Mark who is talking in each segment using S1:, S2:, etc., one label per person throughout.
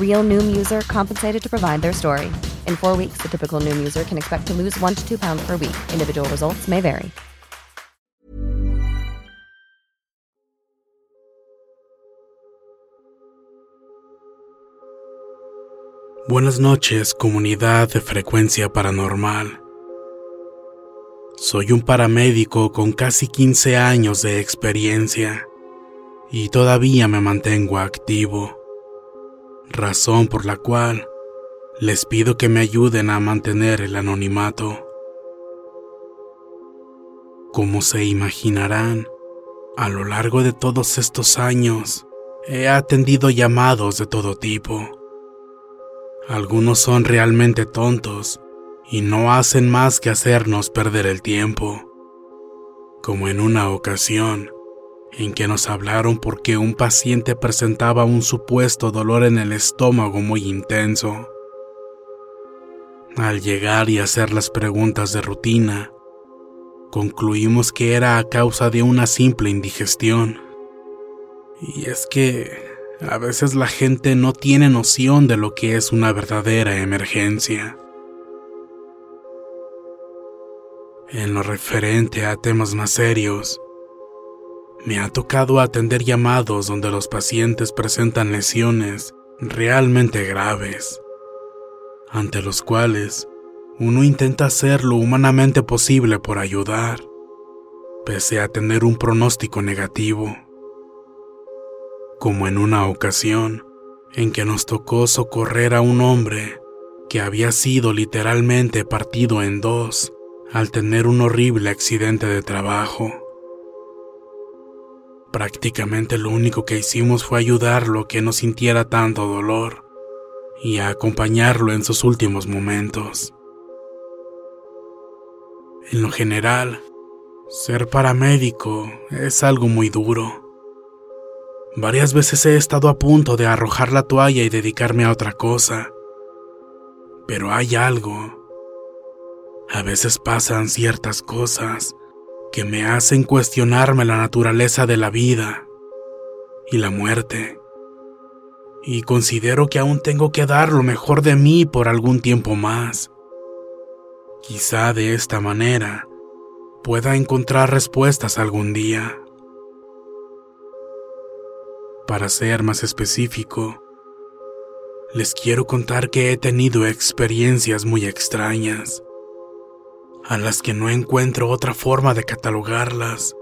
S1: Real Noom user compensated to provide their story. In four weeks, the typical Noom user can expect to lose one to two pounds per week. Individual results may vary.
S2: Buenas noches, comunidad de frecuencia paranormal. Soy un paramédico con casi 15 años de experiencia y todavía me mantengo activo, razón por la cual les pido que me ayuden a mantener el anonimato. Como se imaginarán, a lo largo de todos estos años he atendido llamados de todo tipo. Algunos son realmente tontos y no hacen más que hacernos perder el tiempo. Como en una ocasión, en que nos hablaron porque un paciente presentaba un supuesto dolor en el estómago muy intenso. Al llegar y hacer las preguntas de rutina, concluimos que era a causa de una simple indigestión. Y es que a veces la gente no tiene noción de lo que es una verdadera emergencia. En lo referente a temas más serios, me ha tocado atender llamados donde los pacientes presentan lesiones realmente graves, ante los cuales uno intenta hacer lo humanamente posible por ayudar, pese a tener un pronóstico negativo. Como en una ocasión en que nos tocó socorrer a un hombre que había sido literalmente partido en dos al tener un horrible accidente de trabajo. Prácticamente lo único que hicimos fue ayudarlo a que no sintiera tanto dolor y a acompañarlo en sus últimos momentos. En lo general, ser paramédico es algo muy duro. Varias veces he estado a punto de arrojar la toalla y dedicarme a otra cosa. Pero hay algo. A veces pasan ciertas cosas que me hacen cuestionarme la naturaleza de la vida y la muerte. Y considero que aún tengo que dar lo mejor de mí por algún tiempo más. Quizá de esta manera pueda encontrar respuestas algún día. Para ser más específico, les quiero contar que he tenido experiencias muy extrañas, a las que no encuentro otra forma de catalogarlas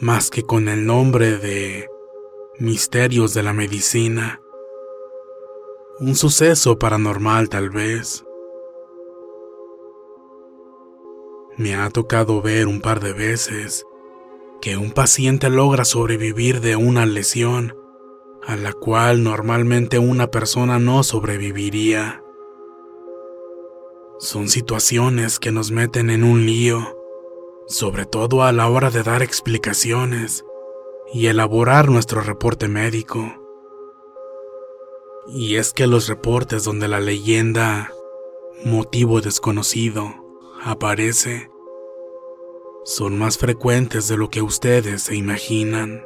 S2: más que con el nombre de misterios de la medicina. Un suceso paranormal tal vez. Me ha tocado ver un par de veces que un paciente logra sobrevivir de una lesión a la cual normalmente una persona no sobreviviría. Son situaciones que nos meten en un lío, sobre todo a la hora de dar explicaciones y elaborar nuestro reporte médico. Y es que los reportes donde la leyenda motivo desconocido aparece son más frecuentes de lo que ustedes se imaginan.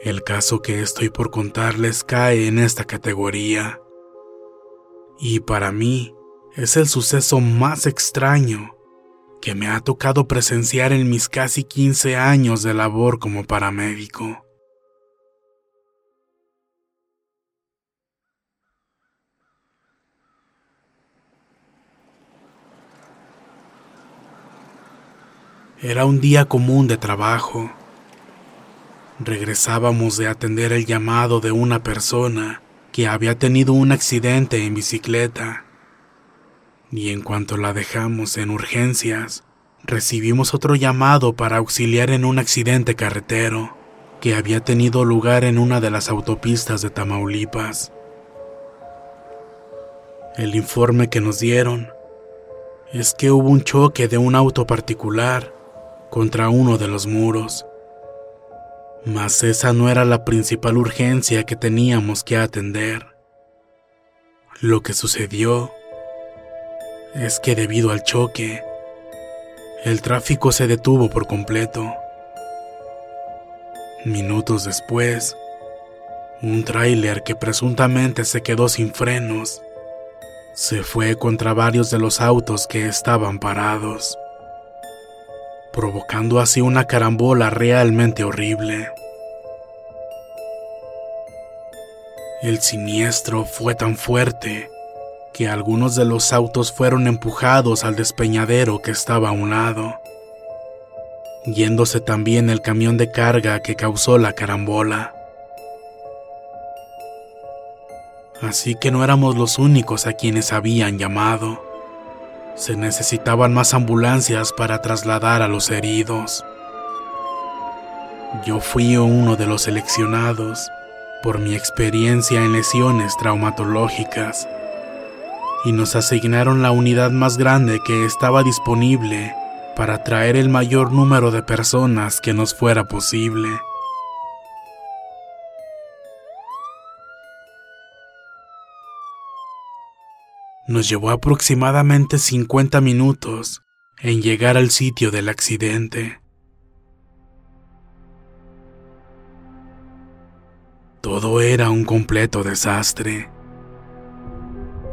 S2: El caso que estoy por contarles cae en esta categoría. Y para mí es el suceso más extraño que me ha tocado presenciar en mis casi 15 años de labor como paramédico. Era un día común de trabajo. Regresábamos de atender el llamado de una persona que había tenido un accidente en bicicleta. Y en cuanto la dejamos en urgencias, recibimos otro llamado para auxiliar en un accidente carretero que había tenido lugar en una de las autopistas de Tamaulipas. El informe que nos dieron es que hubo un choque de un auto particular contra uno de los muros. Mas esa no era la principal urgencia que teníamos que atender. Lo que sucedió es que debido al choque, el tráfico se detuvo por completo. Minutos después, un tráiler que presuntamente se quedó sin frenos se fue contra varios de los autos que estaban parados provocando así una carambola realmente horrible. El siniestro fue tan fuerte que algunos de los autos fueron empujados al despeñadero que estaba a un lado, yéndose también el camión de carga que causó la carambola. Así que no éramos los únicos a quienes habían llamado. Se necesitaban más ambulancias para trasladar a los heridos. Yo fui uno de los seleccionados por mi experiencia en lesiones traumatológicas y nos asignaron la unidad más grande que estaba disponible para traer el mayor número de personas que nos fuera posible. Nos llevó aproximadamente 50 minutos en llegar al sitio del accidente. Todo era un completo desastre.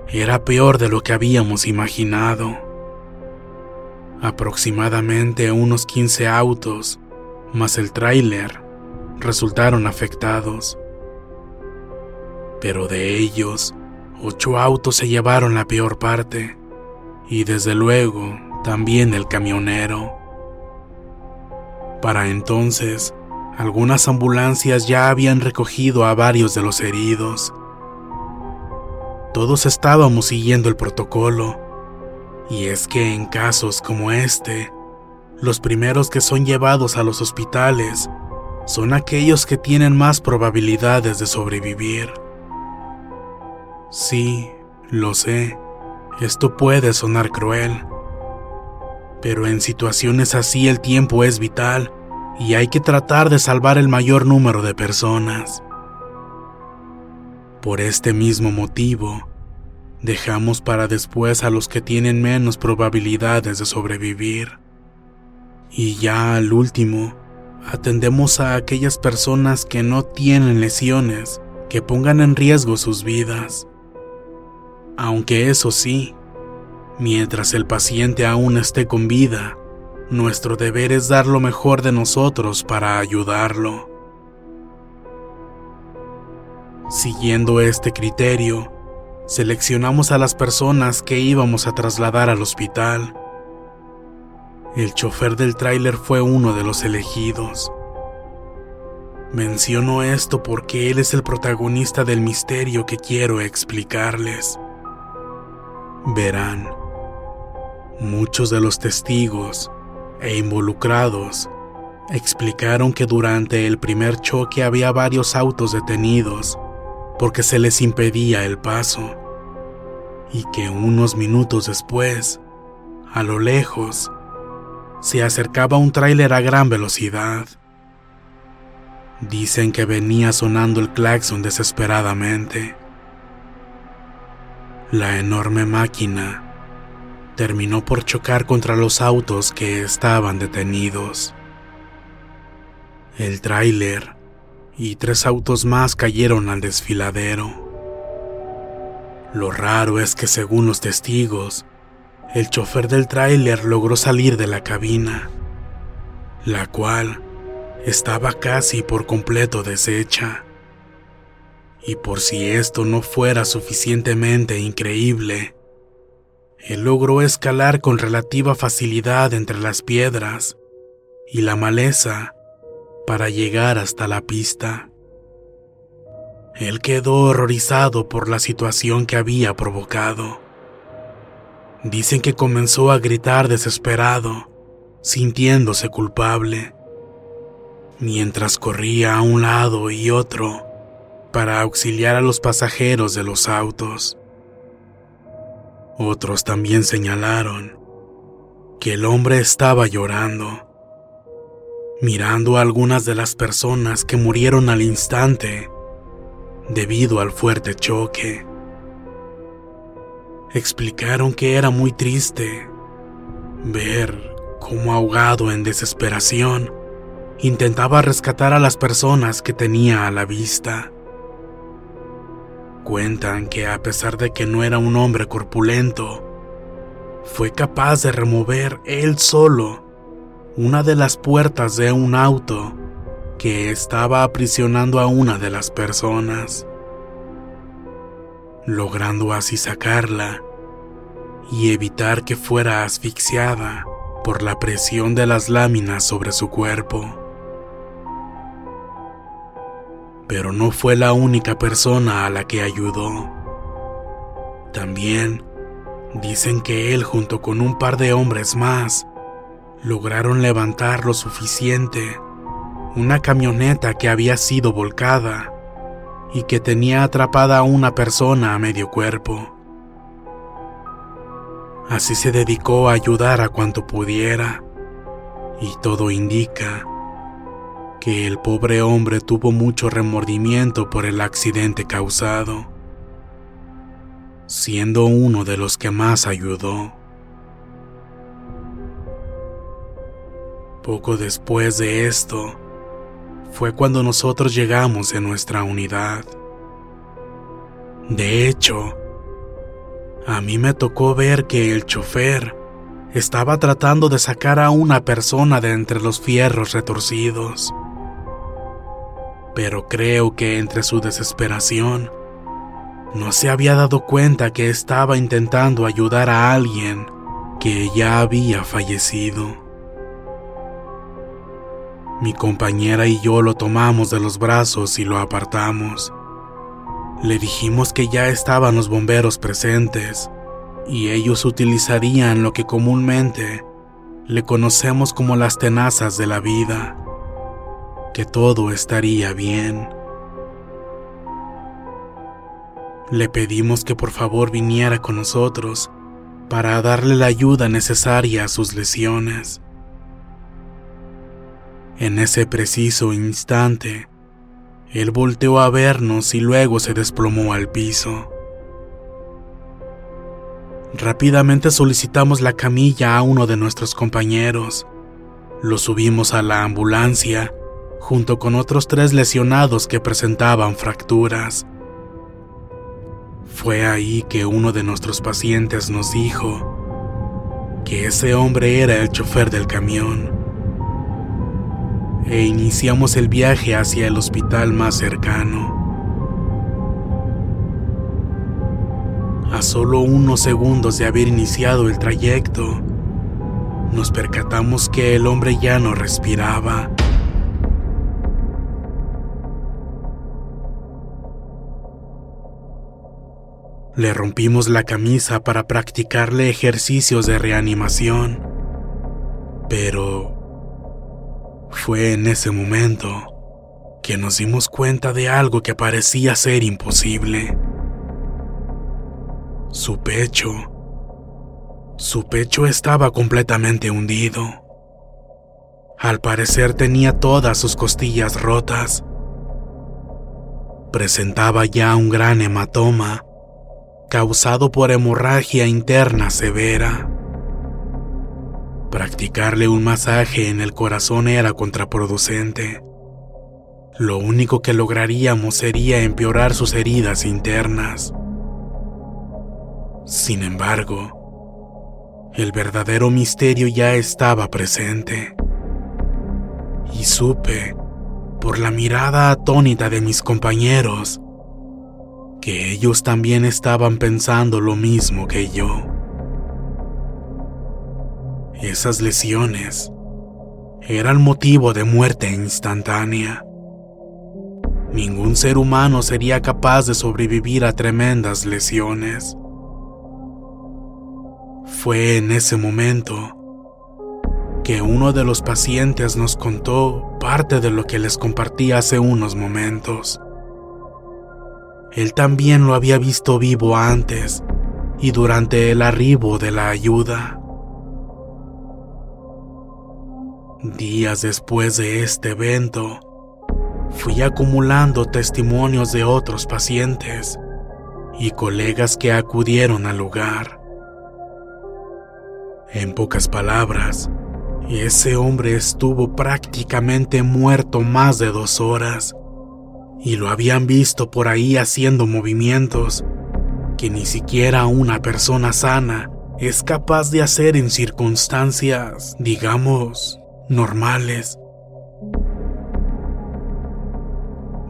S2: Era peor de lo que habíamos imaginado. Aproximadamente unos 15 autos, más el tráiler, resultaron afectados. Pero de ellos, Ocho autos se llevaron la peor parte y desde luego también el camionero. Para entonces, algunas ambulancias ya habían recogido a varios de los heridos. Todos estábamos siguiendo el protocolo, y es que en casos como este, los primeros que son llevados a los hospitales son aquellos que tienen más probabilidades de sobrevivir. Sí, lo sé, esto puede sonar cruel, pero en situaciones así el tiempo es vital y hay que tratar de salvar el mayor número de personas. Por este mismo motivo, dejamos para después a los que tienen menos probabilidades de sobrevivir. Y ya al último, atendemos a aquellas personas que no tienen lesiones que pongan en riesgo sus vidas. Aunque eso sí, mientras el paciente aún esté con vida, nuestro deber es dar lo mejor de nosotros para ayudarlo. Siguiendo este criterio, seleccionamos a las personas que íbamos a trasladar al hospital. El chofer del tráiler fue uno de los elegidos. Menciono esto porque él es el protagonista del misterio que quiero explicarles. Verán, muchos de los testigos e involucrados explicaron que durante el primer choque había varios autos detenidos porque se les impedía el paso y que unos minutos después, a lo lejos, se acercaba un tráiler a gran velocidad. Dicen que venía sonando el claxon desesperadamente. La enorme máquina terminó por chocar contra los autos que estaban detenidos. El tráiler y tres autos más cayeron al desfiladero. Lo raro es que según los testigos, el chofer del tráiler logró salir de la cabina, la cual estaba casi por completo deshecha. Y por si esto no fuera suficientemente increíble, él logró escalar con relativa facilidad entre las piedras y la maleza para llegar hasta la pista. Él quedó horrorizado por la situación que había provocado. Dicen que comenzó a gritar desesperado, sintiéndose culpable mientras corría a un lado y otro para auxiliar a los pasajeros de los autos. Otros también señalaron que el hombre estaba llorando, mirando a algunas de las personas que murieron al instante debido al fuerte choque. Explicaron que era muy triste ver cómo ahogado en desesperación intentaba rescatar a las personas que tenía a la vista. Cuentan que a pesar de que no era un hombre corpulento, fue capaz de remover él solo una de las puertas de un auto que estaba aprisionando a una de las personas, logrando así sacarla y evitar que fuera asfixiada por la presión de las láminas sobre su cuerpo. Pero no fue la única persona a la que ayudó. También dicen que él junto con un par de hombres más lograron levantar lo suficiente una camioneta que había sido volcada y que tenía atrapada a una persona a medio cuerpo. Así se dedicó a ayudar a cuanto pudiera y todo indica que el pobre hombre tuvo mucho remordimiento por el accidente causado, siendo uno de los que más ayudó. Poco después de esto, fue cuando nosotros llegamos en nuestra unidad. De hecho, a mí me tocó ver que el chofer estaba tratando de sacar a una persona de entre los fierros retorcidos pero creo que entre su desesperación no se había dado cuenta que estaba intentando ayudar a alguien que ya había fallecido. Mi compañera y yo lo tomamos de los brazos y lo apartamos. Le dijimos que ya estaban los bomberos presentes y ellos utilizarían lo que comúnmente le conocemos como las tenazas de la vida que todo estaría bien. Le pedimos que por favor viniera con nosotros para darle la ayuda necesaria a sus lesiones. En ese preciso instante, él volteó a vernos y luego se desplomó al piso. Rápidamente solicitamos la camilla a uno de nuestros compañeros. Lo subimos a la ambulancia junto con otros tres lesionados que presentaban fracturas. Fue ahí que uno de nuestros pacientes nos dijo que ese hombre era el chofer del camión. E iniciamos el viaje hacia el hospital más cercano. A solo unos segundos de haber iniciado el trayecto, nos percatamos que el hombre ya no respiraba. Le rompimos la camisa para practicarle ejercicios de reanimación. Pero fue en ese momento que nos dimos cuenta de algo que parecía ser imposible. Su pecho. Su pecho estaba completamente hundido. Al parecer tenía todas sus costillas rotas. Presentaba ya un gran hematoma causado por hemorragia interna severa. Practicarle un masaje en el corazón era contraproducente. Lo único que lograríamos sería empeorar sus heridas internas. Sin embargo, el verdadero misterio ya estaba presente. Y supe, por la mirada atónita de mis compañeros, que ellos también estaban pensando lo mismo que yo. Esas lesiones eran motivo de muerte instantánea. Ningún ser humano sería capaz de sobrevivir a tremendas lesiones. Fue en ese momento que uno de los pacientes nos contó parte de lo que les compartí hace unos momentos. Él también lo había visto vivo antes y durante el arribo de la ayuda. Días después de este evento, fui acumulando testimonios de otros pacientes y colegas que acudieron al lugar. En pocas palabras, ese hombre estuvo prácticamente muerto más de dos horas y lo habían visto por ahí haciendo movimientos que ni siquiera una persona sana es capaz de hacer en circunstancias, digamos, normales.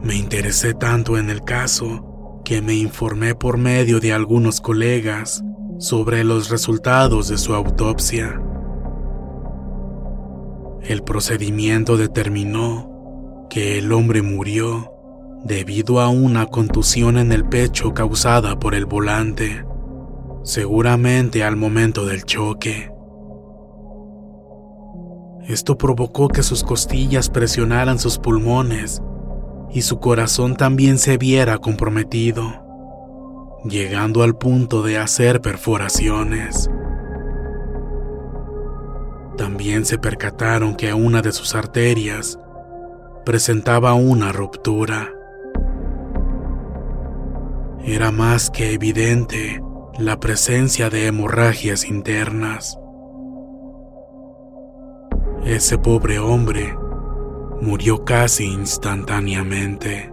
S2: Me interesé tanto en el caso que me informé por medio de algunos colegas sobre los resultados de su autopsia. El procedimiento determinó que el hombre murió debido a una contusión en el pecho causada por el volante, seguramente al momento del choque. Esto provocó que sus costillas presionaran sus pulmones y su corazón también se viera comprometido, llegando al punto de hacer perforaciones. También se percataron que una de sus arterias presentaba una ruptura. Era más que evidente la presencia de hemorragias internas. Ese pobre hombre murió casi instantáneamente.